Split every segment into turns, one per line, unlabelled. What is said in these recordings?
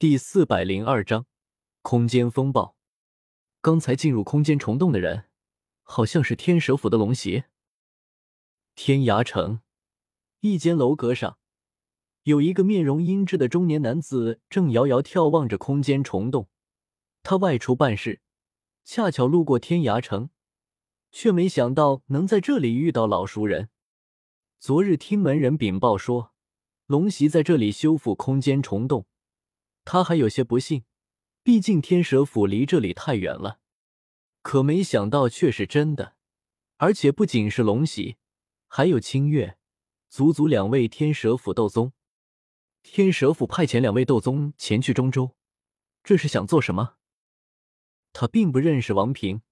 第四百零二章空间风暴。刚才进入空间虫洞的人，好像是天蛇府的龙袭。天涯城一间楼阁上，有一个面容阴鸷的中年男子正遥遥眺望着空间虫洞。他外出办事，恰巧路过天涯城，却没想到能在这里遇到老熟人。昨日听门人禀报说，龙袭在这里修复空间虫洞。他还有些不信，毕竟天蛇府离这里太远了。可没想到却是真的，而且不仅是龙喜，还有清月，足足两位天蛇府斗宗。天蛇府派遣两位斗宗前去中州，这是想做什么？他并不认识王平，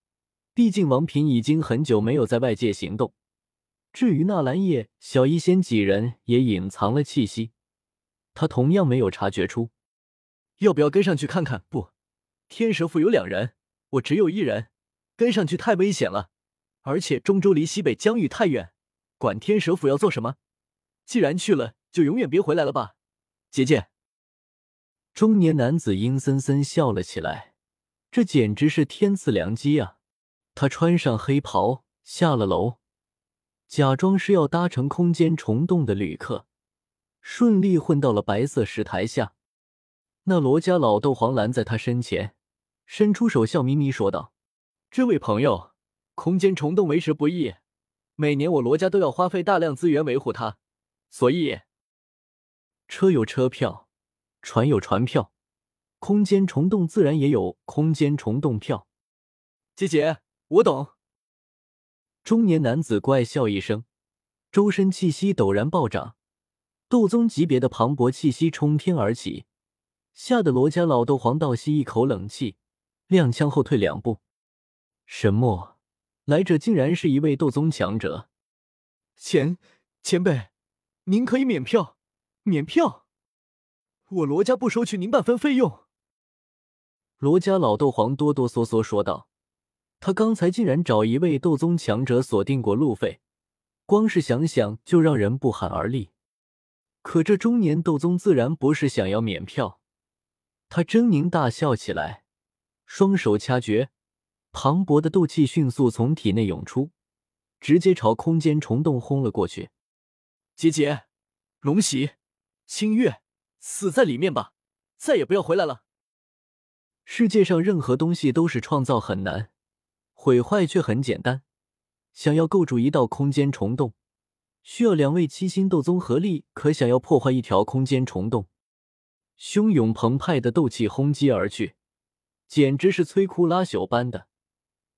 毕竟王平已经很久没有在外界行动。至于纳兰叶、小医仙几人，也隐藏了气息，他同样没有察觉出。要不要跟上去看看？不，天蛇府有两人，我只有一人，跟上去太危险了。而且中州离西北疆域太远，管天蛇府要做什么？既然去了，就永远别回来了吧，姐姐。中年男子阴森森笑了起来，这简直是天赐良机啊！他穿上黑袍，下了楼，假装是要搭乘空间虫洞的旅客，顺利混到了白色石台下。那罗家老斗皇拦在他身前，伸出手，笑眯眯说道：“这位朋友，空间虫洞为时不易，每年我罗家都要花费大量资源维护它，所以车有车票，船有船票，空间虫洞自然也有空间虫洞票。”姐姐，我懂。中年男子怪笑一声，周身气息陡然暴涨，斗宗级别的磅礴气息冲天而起。吓得罗家老斗皇倒吸一口冷气，踉跄后退两步。什么？来者竟然是一位斗宗强者！前前辈，您可以免票，免票，我罗家不收取您半分费用。罗家老斗皇哆哆嗦嗦说道：“他刚才竟然找一位斗宗强者锁定过路费，光是想想就让人不寒而栗。可这中年斗宗自然不是想要免票。”他狰狞大笑起来，双手掐诀，磅礴的斗气迅速从体内涌出，直接朝空间虫洞轰了过去。姐姐，龙喜、清月，死在里面吧，再也不要回来了。世界上任何东西都是创造很难，毁坏却很简单。想要构筑一道空间虫洞，需要两位七星斗宗合力；可想要破坏一条空间虫洞，汹涌澎湃的斗气轰击而去，简直是摧枯拉朽般的，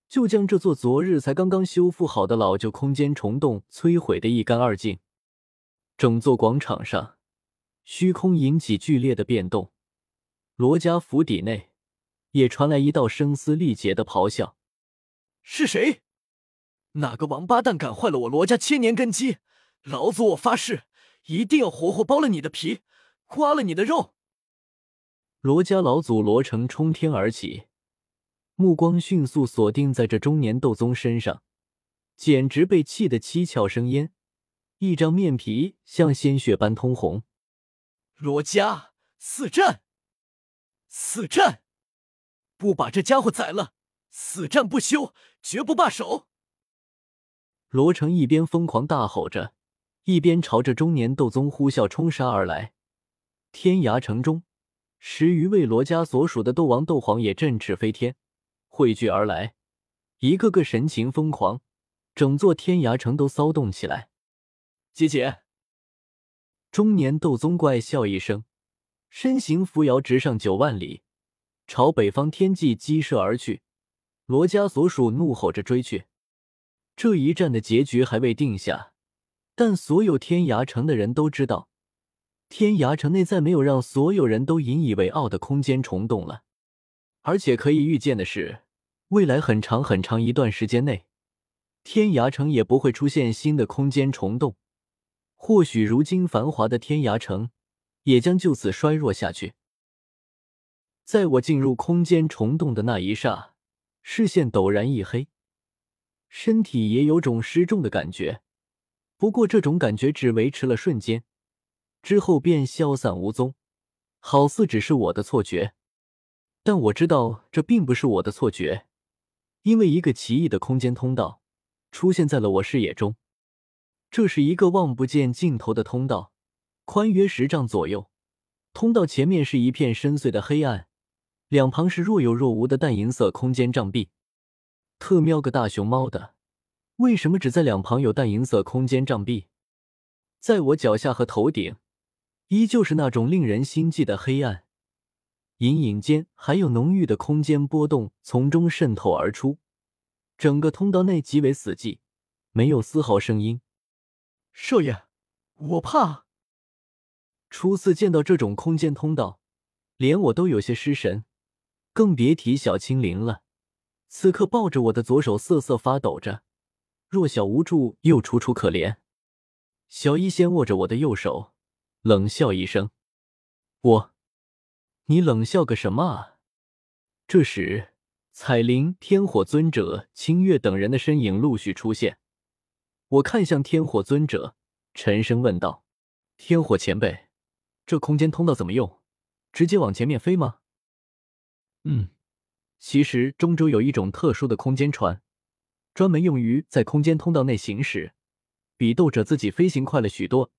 就将这座昨日才刚刚修复好的老旧空间虫洞摧毁的一干二净。整座广场上，虚空引起剧烈的变动，罗家府邸内也传来一道声嘶力竭的咆哮：“是谁？哪个王八蛋敢坏了我罗家千年根基？老祖我发誓，一定要活活剥了你的皮，刮了你的肉！”罗家老祖罗成冲天而起，目光迅速锁定在这中年斗宗身上，简直被气得七窍生烟，一张面皮像鲜血般通红。罗家死战，死战！不把这家伙宰了，死战不休，绝不罢手！罗成一边疯狂大吼着，一边朝着中年斗宗呼啸冲杀而来。天涯城中。十余位罗家所属的斗王、斗皇也振翅飞天，汇聚而来，一个个神情疯狂，整座天涯城都骚动起来。姐姐，中年斗宗怪笑一声，身形扶摇直上九万里，朝北方天际激射而去。罗家所属怒吼着追去。这一战的结局还未定下，但所有天涯城的人都知道。天涯城内再没有让所有人都引以为傲的空间虫洞了，而且可以预见的是，未来很长很长一段时间内，天涯城也不会出现新的空间虫洞。或许如今繁华的天涯城，也将就此衰弱下去。在我进入空间虫洞的那一刹，视线陡然一黑，身体也有种失重的感觉。不过这种感觉只维持了瞬间。之后便消散无踪，好似只是我的错觉。但我知道这并不是我的错觉，因为一个奇异的空间通道出现在了我视野中。这是一个望不见尽头的通道，宽约十丈左右。通道前面是一片深邃的黑暗，两旁是若有若无的淡银色空间障壁。特喵个大熊猫的！为什么只在两旁有淡银色空间障壁？在我脚下和头顶，依旧是那种令人心悸的黑暗。隐隐间还有浓郁的空间波动从中渗透而出，整个通道内极为死寂，没有丝毫声音。
少爷，我怕。
初次见到这种空间通道，连我都有些失神，更别提小青灵了。此刻抱着我的左手瑟瑟发抖着，弱小无助又楚楚可怜。小医仙握着我的右手，冷笑一声：“我。”你冷笑个什么啊？这时，彩铃、天火尊者、清月等人的身影陆续出现。我看向天火尊者，沉声问道：“天火前辈，这空间通道怎么用？直接往前面飞吗？”“嗯，其实中州有一种特殊的空间船，专门用于在空间通道内行驶，比斗者自己飞行快了许多，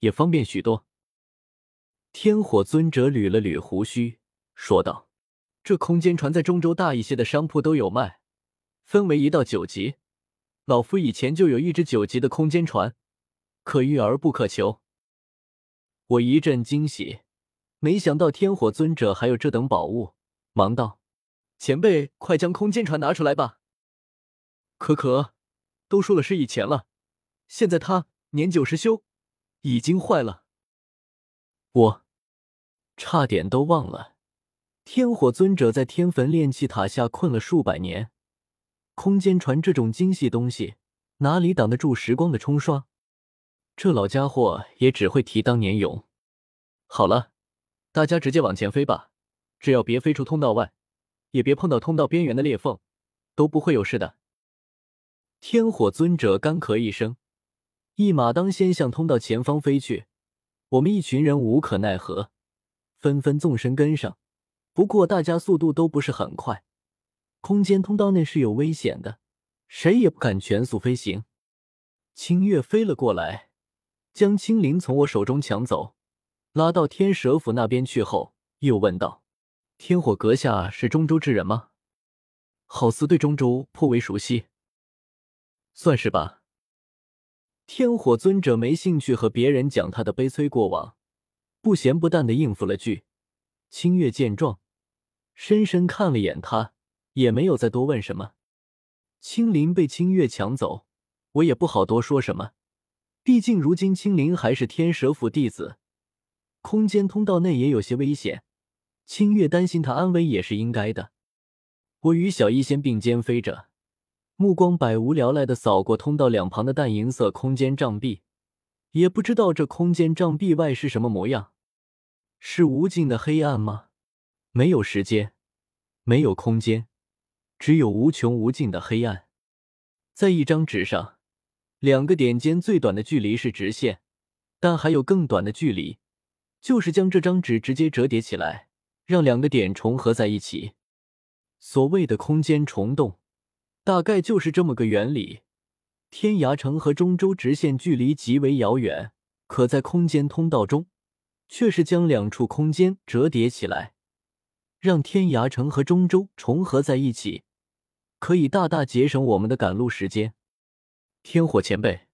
也方便许多。”天火尊者捋了捋胡须，说道：“这空间船在中州大一些的商铺都有卖，分为一到九级。老夫以前就有一只九级的空间船，可遇而不可求。”我一阵惊喜，没想到天火尊者还有这等宝物，忙道：“前辈，快将空间船拿出来吧！”可可，都说了是以前了，现在他年久失修，已经坏了。我。差点都忘了，天火尊者在天坟炼气塔下困了数百年，空间船这种精细东西哪里挡得住时光的冲刷？这老家伙也只会提当年勇。好了，大家直接往前飞吧，只要别飞出通道外，也别碰到通道边缘的裂缝，都不会有事的。天火尊者干咳一声，一马当先向通道前方飞去。我们一群人无可奈何。纷纷纵身跟上，不过大家速度都不是很快。空间通道内是有危险的，谁也不敢全速飞行。清月飞了过来，将青灵从我手中抢走，拉到天蛇府那边去后，又问道：“天火阁下是中州之人吗？好似对中州颇为熟悉。”算是吧。天火尊者没兴趣和别人讲他的悲催过往。不咸不淡的应付了句，清月见状，深深看了眼他，也没有再多问什么。青灵被清月抢走，我也不好多说什么，毕竟如今青灵还是天蛇府弟子，空间通道内也有些危险，清月担心他安危也是应该的。我与小医仙并肩飞着，目光百无聊赖的扫过通道两旁的淡银色空间障壁，也不知道这空间障壁外是什么模样。是无尽的黑暗吗？没有时间，没有空间，只有无穷无尽的黑暗。在一张纸上，两个点间最短的距离是直线，但还有更短的距离，就是将这张纸直接折叠起来，让两个点重合在一起。所谓的空间虫洞，大概就是这么个原理。天涯城和中州直线距离极为遥远，可在空间通道中。却是将两处空间折叠起来，让天涯城和中州重合在一起，可以大大节省我们的赶路时间。天火前辈，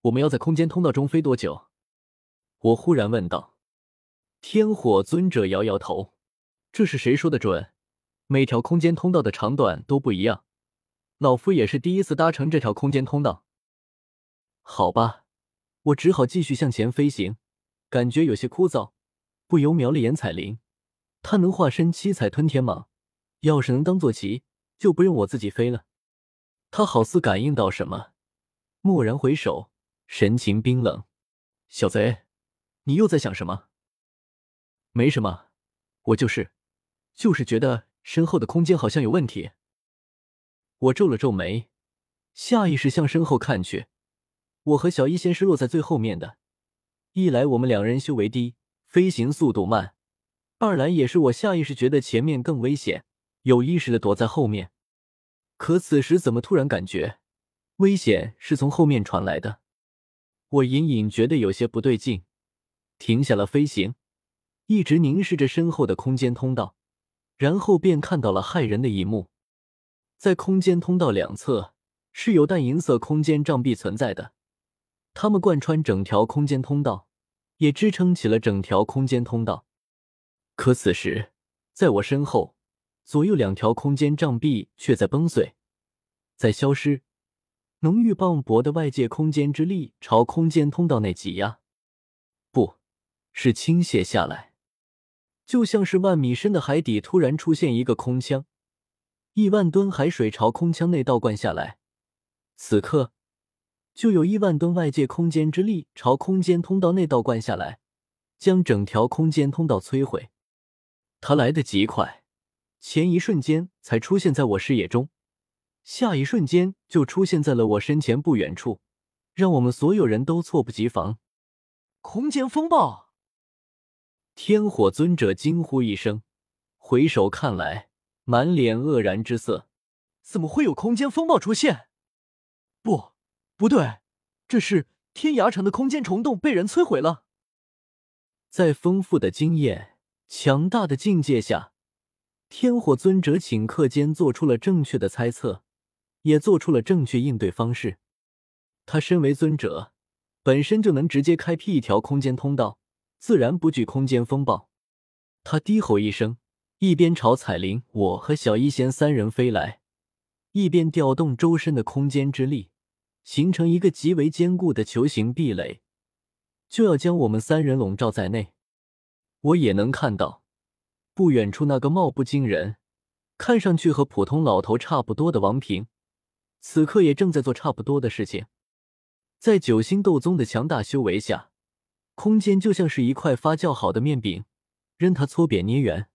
我们要在空间通道中飞多久？我忽然问道。天火尊者摇摇头：“这是谁说的准？每条空间通道的长短都不一样。老夫也是第一次搭乘这条空间通道。”好吧，我只好继续向前飞行。感觉有些枯燥，不由瞄了眼彩铃。他能化身七彩吞天蟒，要是能当坐骑，就不用我自己飞了。他好似感应到什么，蓦然回首，神情冰冷：“小贼，你又在想什么？”“没什么，我就是，就是觉得身后的空间好像有问题。”我皱了皱眉，下意识向身后看去。我和小一仙是落在最后面的。一来我们两人修为低，飞行速度慢；二来也是我下意识觉得前面更危险，有意识的躲在后面。可此时怎么突然感觉危险是从后面传来的？我隐隐觉得有些不对劲，停下了飞行，一直凝视着身后的空间通道，然后便看到了骇人的一幕：在空间通道两侧是有淡银色空间障壁存在的，它们贯穿整条空间通道，也支撑起了整条空间通道。可此时，在我身后，左右两条空间障壁却在崩碎，在消失。浓郁磅礴的外界空间之力朝空间通道内挤压，不是倾泻下来，就像是万米深的海底突然出现一个空腔，亿万吨海水朝空腔内倒灌下来。此刻，就有亿万吨外界空间之力朝空间通道内倒灌下来，将整条空间通道摧毁。它来得极快，前一瞬间才出现在我视野中。下一瞬间就出现在了我身前不远处，让我们所有人都措不及防。
空间风暴！
天火尊者惊呼一声，回首看来，满脸愕然之色。
怎么会有空间风暴出现？不，不对，这是天涯城的空间虫洞被人摧毁了。
在丰富的经验、强大的境界下，天火尊者顷刻间做出了正确的猜测。也做出了正确应对方式。他身为尊者，本身就能直接开辟一条空间通道，自然不惧空间风暴。他低吼一声，一边朝彩铃、我和小一仙三人飞来，一边调动周身的空间之力，形成一个极为坚固的球形壁垒，就要将我们三人笼罩在内。我也能看到，不远处那个貌不惊人、看上去和普通老头差不多的王平。此刻也正在做差不多的事情，在九星斗宗的强大修为下，空间就像是一块发酵好的面饼，任他搓扁捏圆，